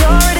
got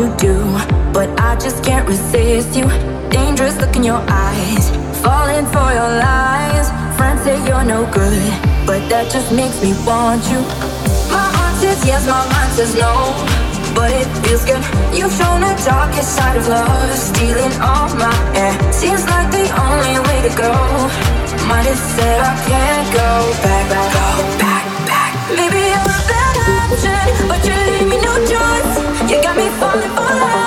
you do, but I just can't resist you. Dangerous look in your eyes, falling for your lies. Friends say you're no good, but that just makes me want you. My heart says yes, my mind says no, but it feels good. You've shown the darkest side of love, stealing all my air. Seems like the only way to go. Might have said I can't go back, back, go back, back. Maybe you're a bad option, but you leave me no choice. You got me falling for love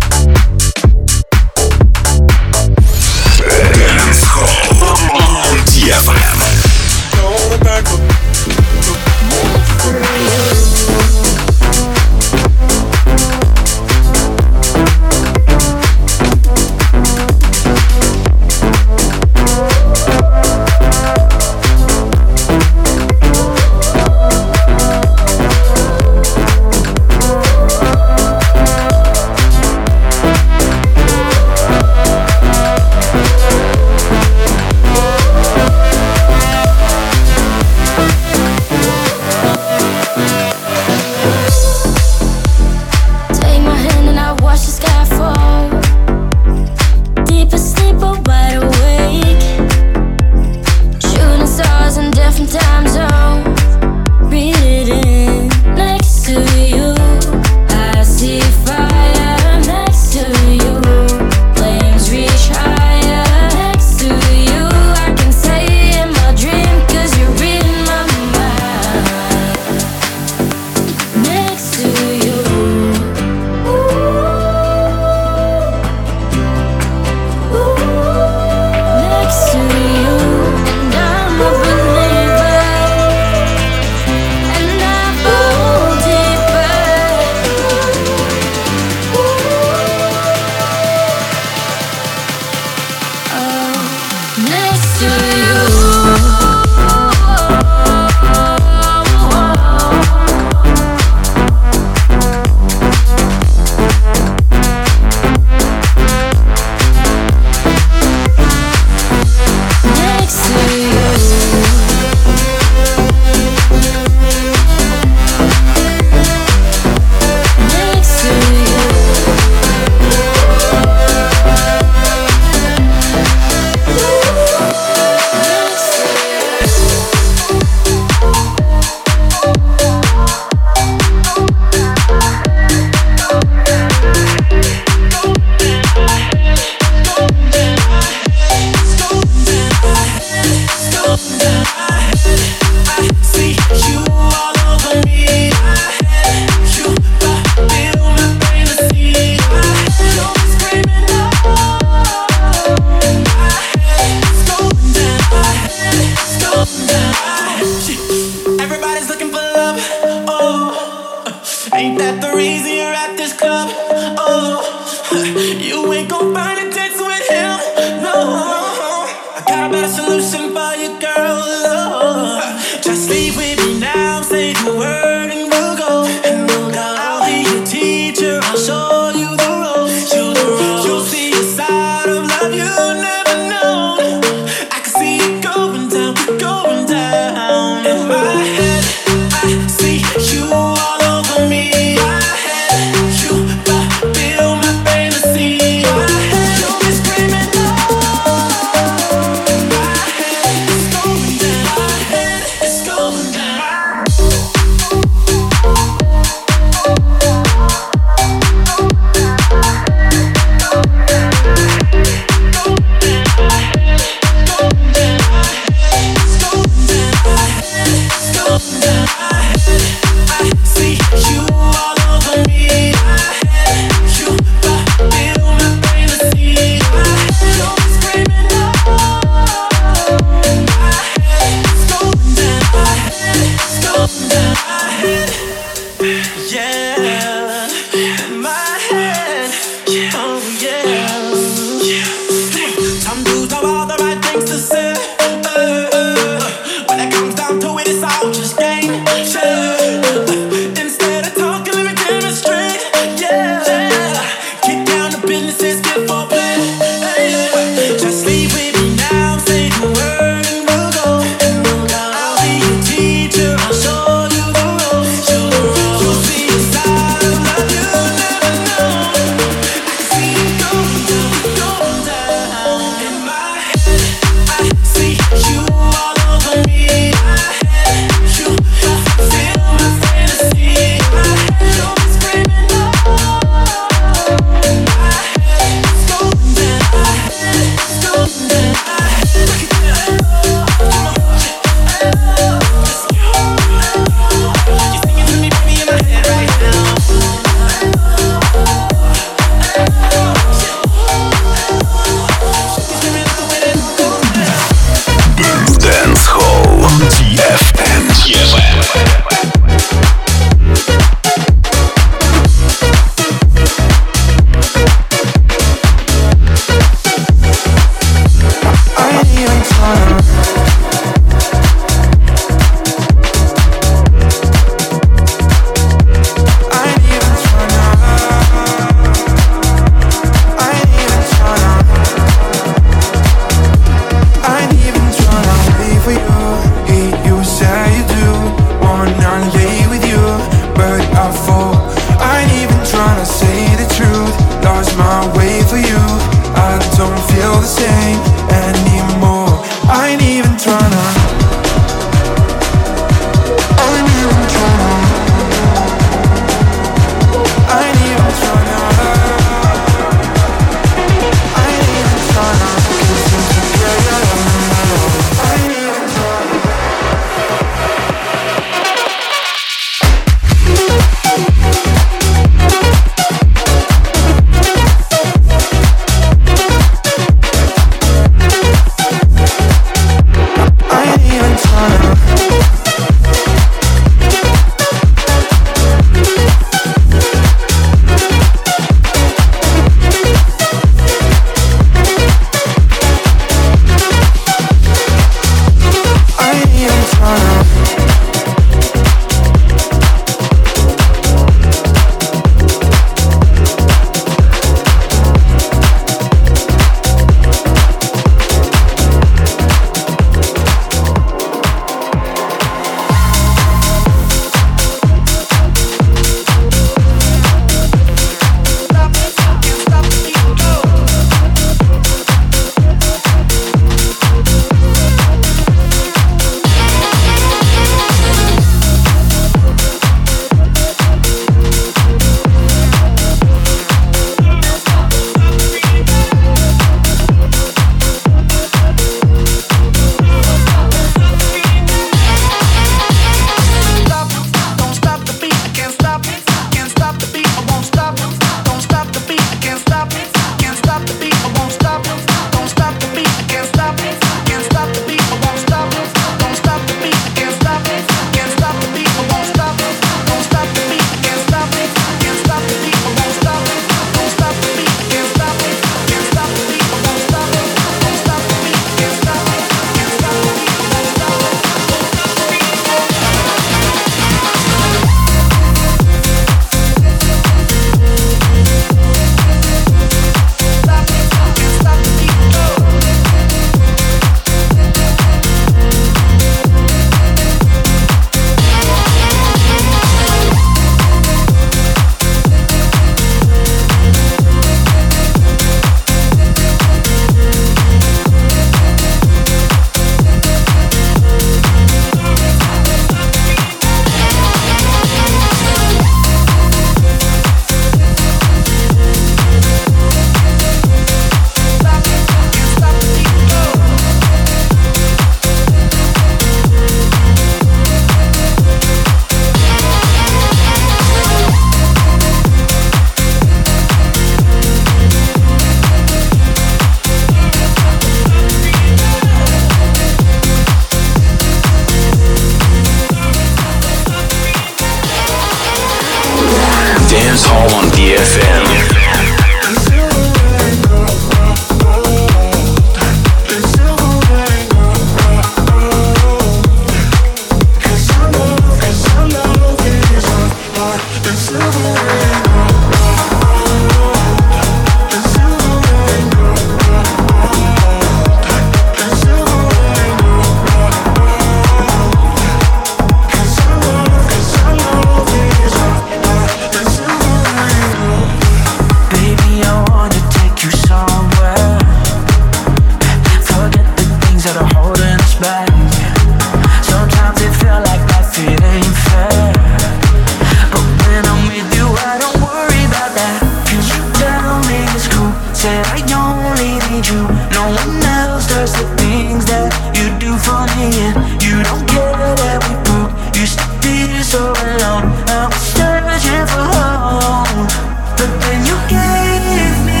said I only need you. No one else does the things that you do for me And you don't care that we broke. You still be so alone. I was searching for home But then you gave me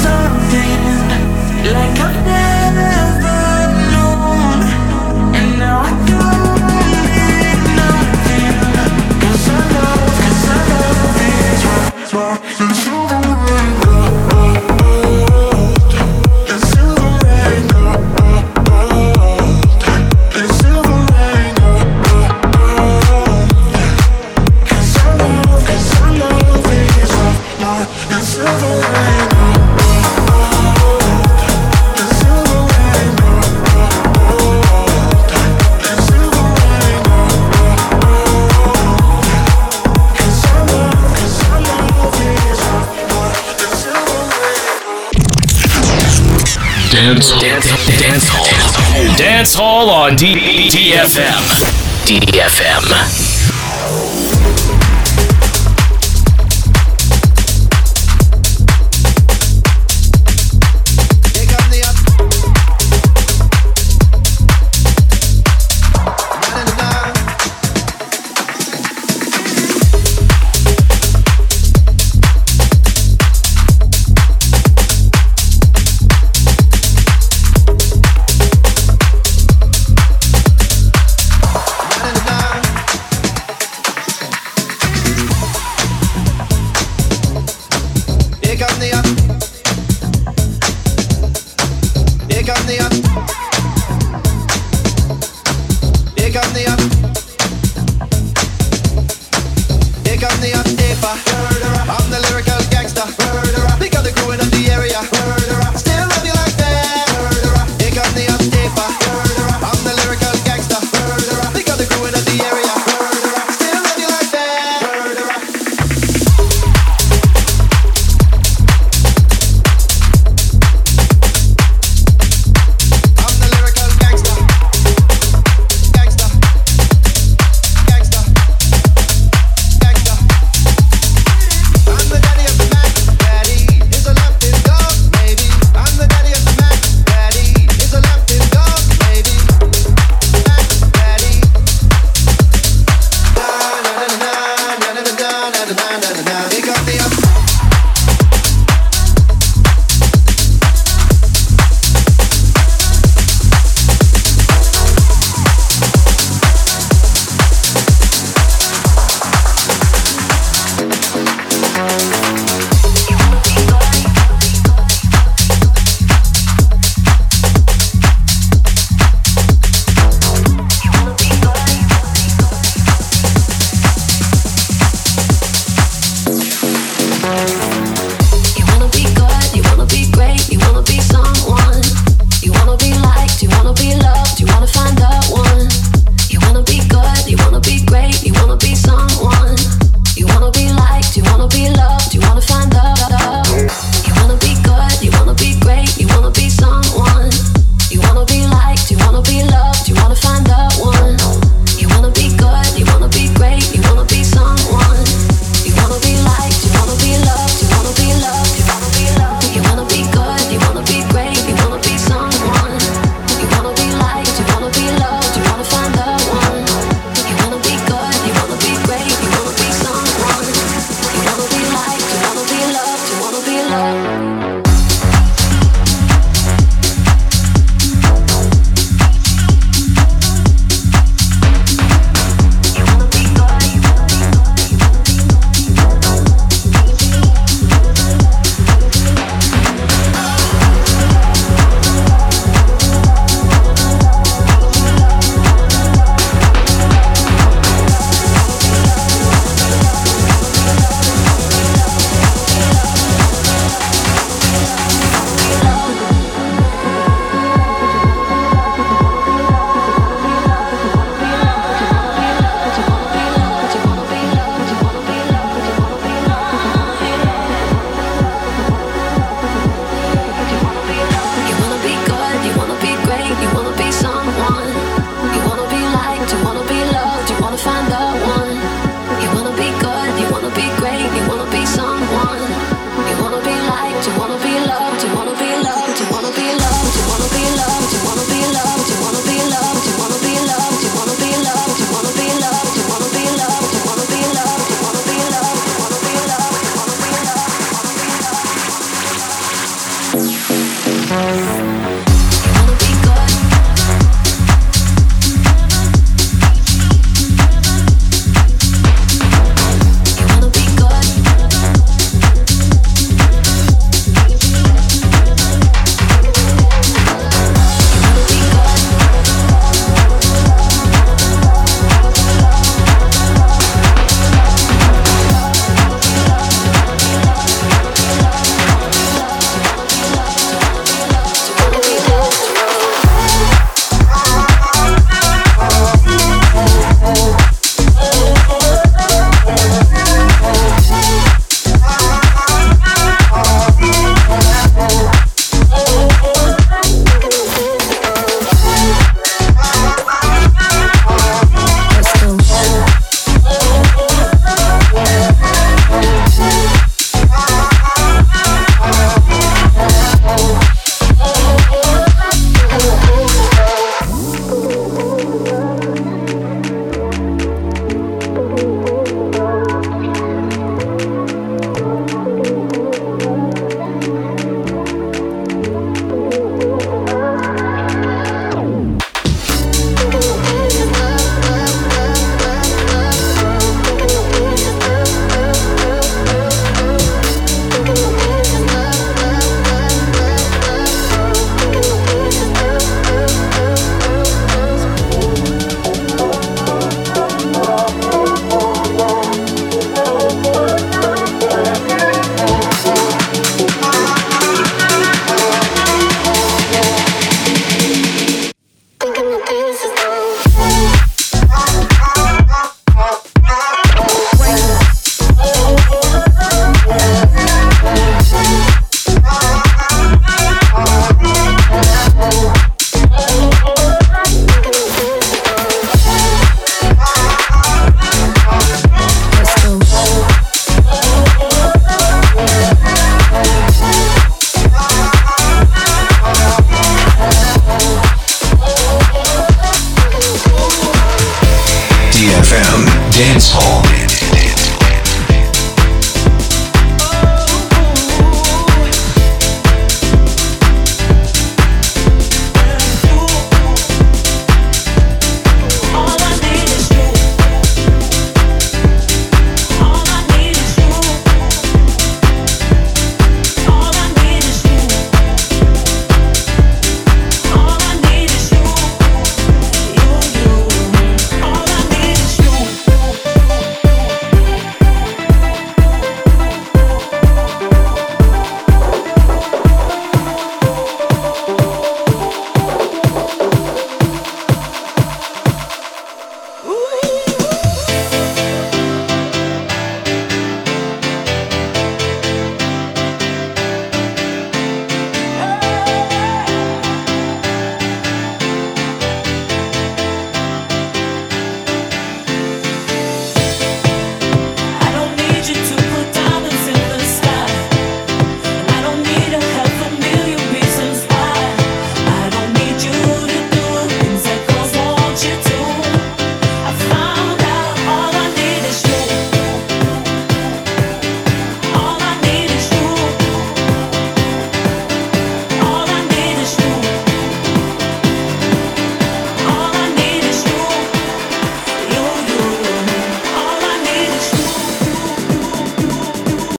something. Dance Hall. Dance, dance Hall. Dance Hall on DDFM. DDFM.